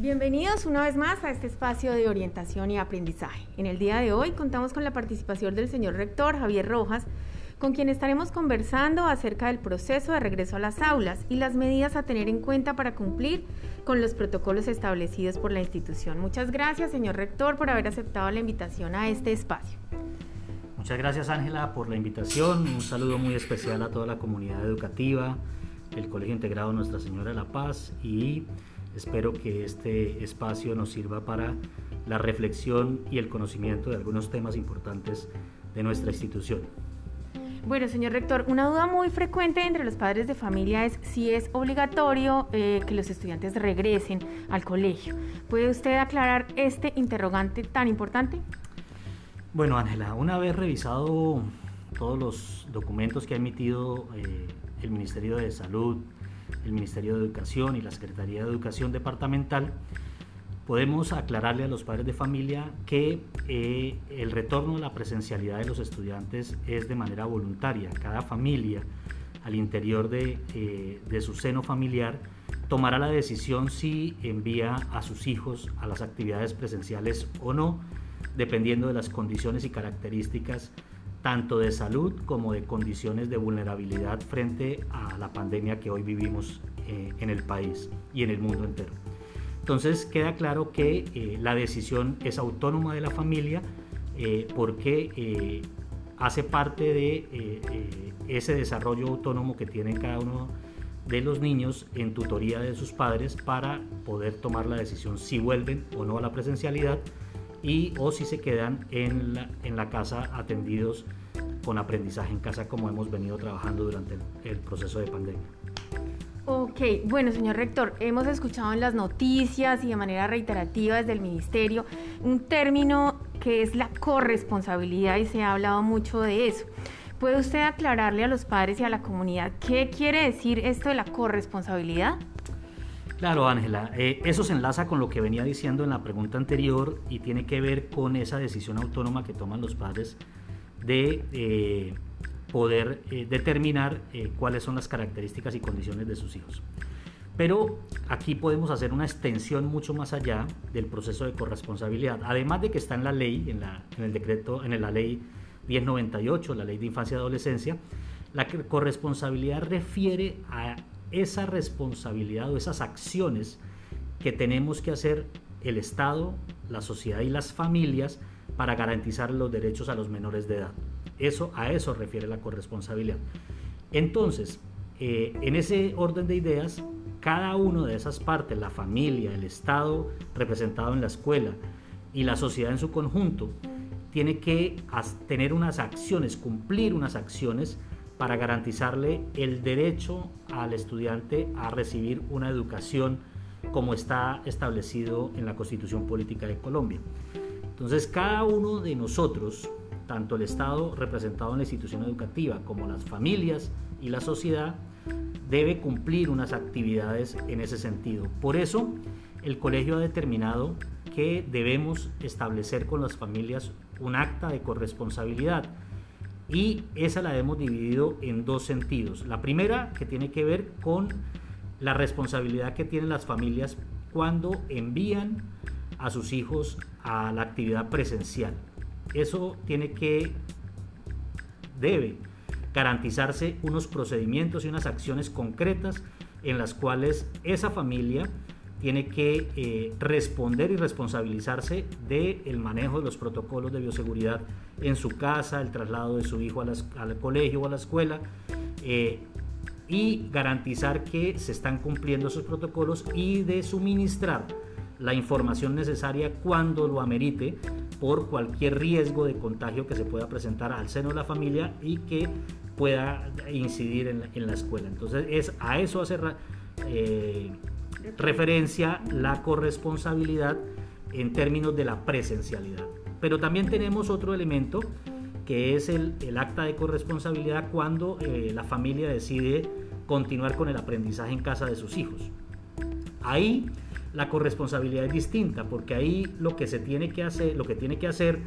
Bienvenidos una vez más a este espacio de orientación y aprendizaje. En el día de hoy contamos con la participación del señor rector Javier Rojas, con quien estaremos conversando acerca del proceso de regreso a las aulas y las medidas a tener en cuenta para cumplir con los protocolos establecidos por la institución. Muchas gracias, señor rector, por haber aceptado la invitación a este espacio. Muchas gracias, Ángela, por la invitación. Un saludo muy especial a toda la comunidad educativa, el Colegio Integrado Nuestra Señora de la Paz y espero que este espacio nos sirva para la reflexión y el conocimiento de algunos temas importantes de nuestra institución. Bueno, señor rector, una duda muy frecuente entre los padres de familia es si es obligatorio eh, que los estudiantes regresen al colegio. ¿Puede usted aclarar este interrogante tan importante? Bueno, Ángela, una vez revisado todos los documentos que ha emitido eh, el Ministerio de Salud, el Ministerio de Educación y la Secretaría de Educación Departamental, podemos aclararle a los padres de familia que eh, el retorno a la presencialidad de los estudiantes es de manera voluntaria. Cada familia al interior de, eh, de, su seno familiar tomará la decisión si envía a sus hijos a las actividades presenciales o no, dependiendo de las condiciones y características tanto de salud como de condiciones de vulnerabilidad frente a la pandemia que hoy vivimos eh, en el país y en el mundo entero. Entonces queda claro que eh, la decisión es autónoma de la familia eh, porque hace parte de ese desarrollo autónomo que tiene cada uno de los niños en tutoría de sus padres para poder tomar la decisión si vuelven o no a la presencialidad y o si se quedan en la, en la casa atendidos con aprendizaje en casa como hemos venido trabajando durante el proceso de pandemia. Ok, bueno, señor rector, hemos escuchado en las noticias y de manera reiterativa desde el ministerio un término que es la corresponsabilidad y se ha hablado mucho de eso. ¿Puede usted aclararle a los padres y a la comunidad qué quiere decir esto de la corresponsabilidad? Claro, Ángela, eh, eso se enlaza con lo que venía diciendo en la pregunta anterior y tiene que ver con esa decisión autónoma que toman los padres de... Eh, poder eh, determinar eh, cuáles son las características y condiciones de sus hijos. Pero aquí podemos hacer una extensión mucho más allá del proceso de corresponsabilidad. Además de que está en la ley, en, la, en el decreto, en la ley 1098, la ley de infancia y adolescencia, la corresponsabilidad refiere a esa responsabilidad o esas acciones que tenemos que hacer el Estado, la sociedad y las familias para garantizar los derechos a los menores de edad. Eso, a eso refiere la corresponsabilidad. Entonces, eh, en ese orden de ideas, cada una de esas partes, la familia, el Estado representado en la escuela y la sociedad en su conjunto, tiene que tener unas acciones, cumplir unas acciones para garantizarle el derecho al estudiante a recibir una educación como está establecido en la Constitución Política de Colombia. Entonces, cada uno de nosotros tanto el Estado representado en la institución educativa como las familias y la sociedad debe cumplir unas actividades en ese sentido. Por eso, el colegio ha determinado que debemos establecer con las familias un acta de corresponsabilidad y esa la hemos dividido en dos sentidos. La primera que tiene que ver con la responsabilidad que tienen las familias cuando envían a sus hijos a la actividad presencial. Eso tiene que, debe garantizarse unos procedimientos y unas acciones concretas en las cuales esa familia tiene que eh, responder y responsabilizarse del manejo de los protocolos de bioseguridad en su casa, el traslado de su hijo al colegio o a la escuela, eh, y garantizar que se están cumpliendo esos protocolos y de suministrar la información necesaria cuando lo amerite por cualquier riesgo de contagio que se pueda presentar al seno de la familia y que pueda incidir en la, escuela. Entonces, es, a eso hace eh, referencia la corresponsabilidad en términos de la presencialidad. Pero también tenemos otro elemento que es el, acta de corresponsabilidad cuando eh, la familia decide continuar con el aprendizaje en casa de sus hijos. Ahí la corresponsabilidad es distinta, porque ahí lo que se tiene que hacer, lo que tiene que hacer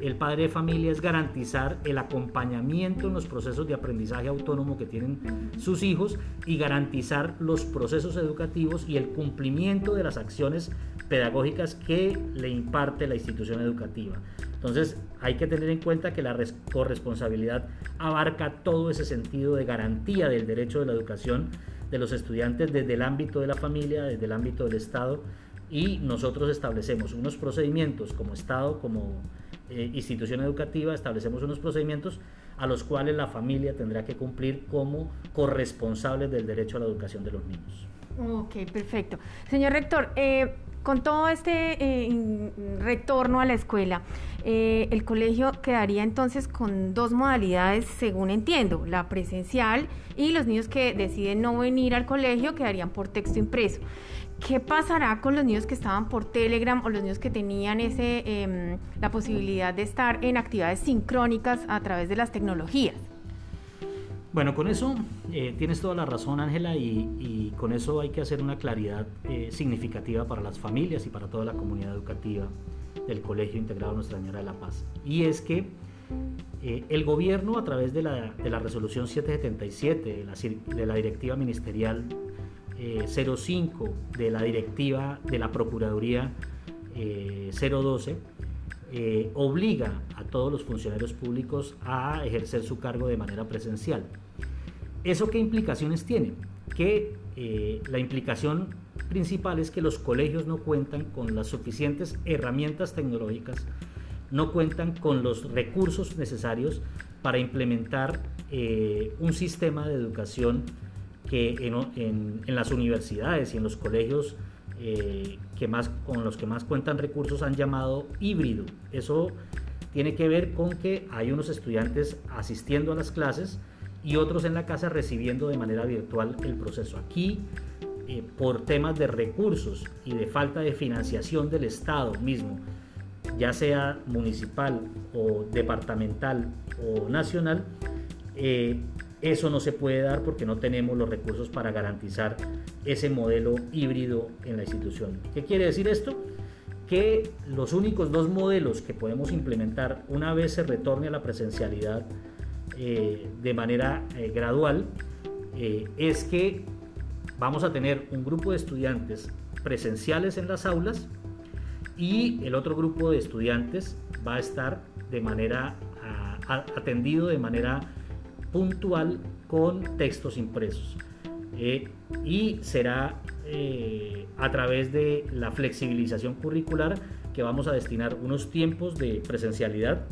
el padre de familia es garantizar el acompañamiento en los procesos de aprendizaje autónomo que tienen sus hijos y garantizar los procesos educativos y el cumplimiento de las acciones pedagógicas que le imparte la institución educativa. Entonces hay que tener en cuenta que la corresponsabilidad abarca todo ese sentido de garantía del derecho de la educación de los estudiantes desde el ámbito de la familia, desde el ámbito del Estado y nosotros establecemos unos procedimientos como Estado, como eh, institución educativa, establecemos unos procedimientos a los cuales la familia tendrá que cumplir como corresponsables del derecho a la educación de los niños. Ok, perfecto. Señor rector, eh, con todo este eh, retorno a la escuela, eh, el colegio quedaría entonces con dos modalidades, según entiendo, la presencial y los niños que deciden no venir al colegio quedarían por texto impreso. ¿Qué pasará con los niños que estaban por Telegram o los niños que tenían ese, em, la posibilidad de estar en actividades sincrónicas a través de las tecnologías? Bueno, con eso eh, tienes toda la razón, Ángela, y, con eso hay que hacer una claridad eh, significativa para las familias y para toda la comunidad educativa del Colegio Integrado Nuestra Señora de la Paz. Y es que eh, el gobierno, a través de la, resolución 777 de la, directiva ministerial 05, de la directiva de la Procuraduría 012, obliga todos los funcionarios públicos a ejercer su cargo de manera presencial. ¿Eso qué implicaciones tiene? Que eh, la implicación principal es que los colegios no cuentan con las suficientes herramientas tecnológicas, no cuentan con los recursos necesarios para implementar eh, un sistema de educación que en, las universidades y en los colegios eh, que más, con los que más cuentan recursos han llamado híbrido. Eso tiene que ver con que hay unos estudiantes asistiendo a las clases, y otros en la casa recibiendo de manera virtual el proceso. Aquí, eh, por temas de recursos y de falta de financiación del Estado mismo, ya sea municipal o departamental o nacional, eh, eso no se puede dar porque no tenemos los recursos para garantizar ese modelo híbrido en la institución. ¿Qué quiere decir esto? Que los únicos dos modelos que podemos implementar una vez se retorne a la presencialidad eh, de manera eh, gradual eh, es que vamos a tener un grupo de estudiantes presenciales en las aulas y el otro grupo de estudiantes va a estar de manera atendido de manera puntual con textos impresos y será a través de la flexibilización curricular que vamos a destinar unos tiempos de presencialidad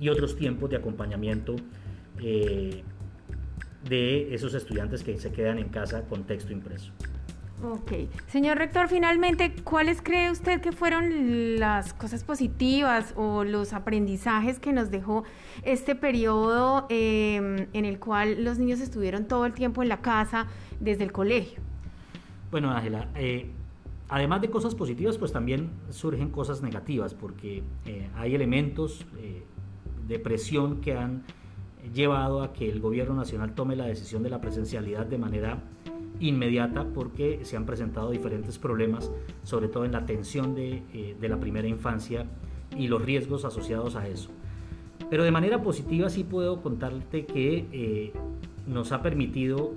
y otros tiempos de acompañamiento eh, de esos estudiantes que se quedan en casa con texto impreso. Ok. Señor rector, finalmente, ¿cuáles cree usted que fueron las cosas positivas o los aprendizajes que nos dejó este periodo em, en el cual los niños estuvieron todo el tiempo en la casa desde el colegio? Bueno, Ángela, eh, además de cosas positivas, pues también surgen cosas negativas, porque eh, hay elementos de presión que han llevado a que el gobierno nacional tome la decisión de la presencialidad de manera inmediata porque se han presentado diferentes problemas, sobre todo en la atención de, eh, la primera infancia y los riesgos asociados a eso. Pero de manera positiva sí puedo contarte que eh, nos ha permitido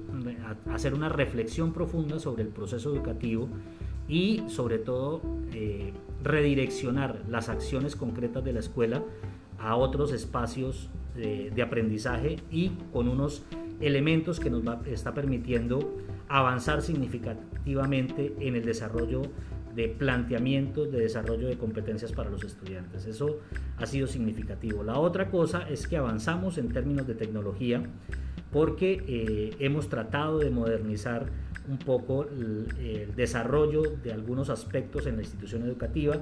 hacer una reflexión profunda sobre el proceso educativo y sobre todo eh, redireccionar las acciones concretas de la escuela a otros espacios de, aprendizaje y con unos elementos que nos está permitiendo avanzar significativamente en el desarrollo de planteamientos de desarrollo de competencias para los estudiantes. Eso ha sido significativo. La otra cosa es que avanzamos en términos de tecnología porque eh, hemos tratado de modernizar un poco el desarrollo de algunos aspectos en la institución educativa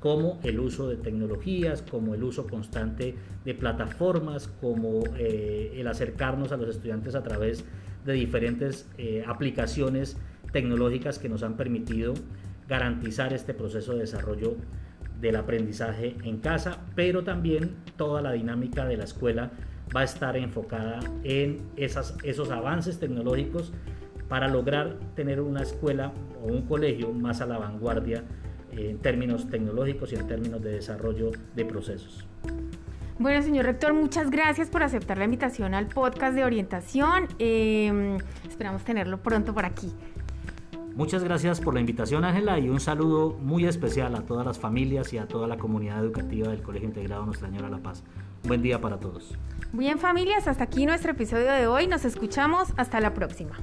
como el uso de tecnologías, como el uso constante de plataformas, como eh, el acercarnos a los estudiantes a través de diferentes eh, aplicaciones tecnológicas que nos han permitido garantizar este proceso de desarrollo del aprendizaje en casa, pero también toda la dinámica de la escuela va a estar enfocada en esas, esos avances tecnológicos para lograr tener una escuela o un colegio más a la vanguardia en términos tecnológicos y en términos de desarrollo de procesos. Bueno, señor rector, muchas gracias por aceptar la invitación al podcast de orientación. Em, esperamos tenerlo pronto por aquí. Muchas gracias por la invitación, Ángela, y un saludo muy especial a todas las familias y a toda la comunidad educativa del Colegio Integrado Nuestra Señora La Paz. Buen día para todos. Bien, familias, hasta aquí nuestro episodio de hoy. Nos escuchamos. Hasta la próxima.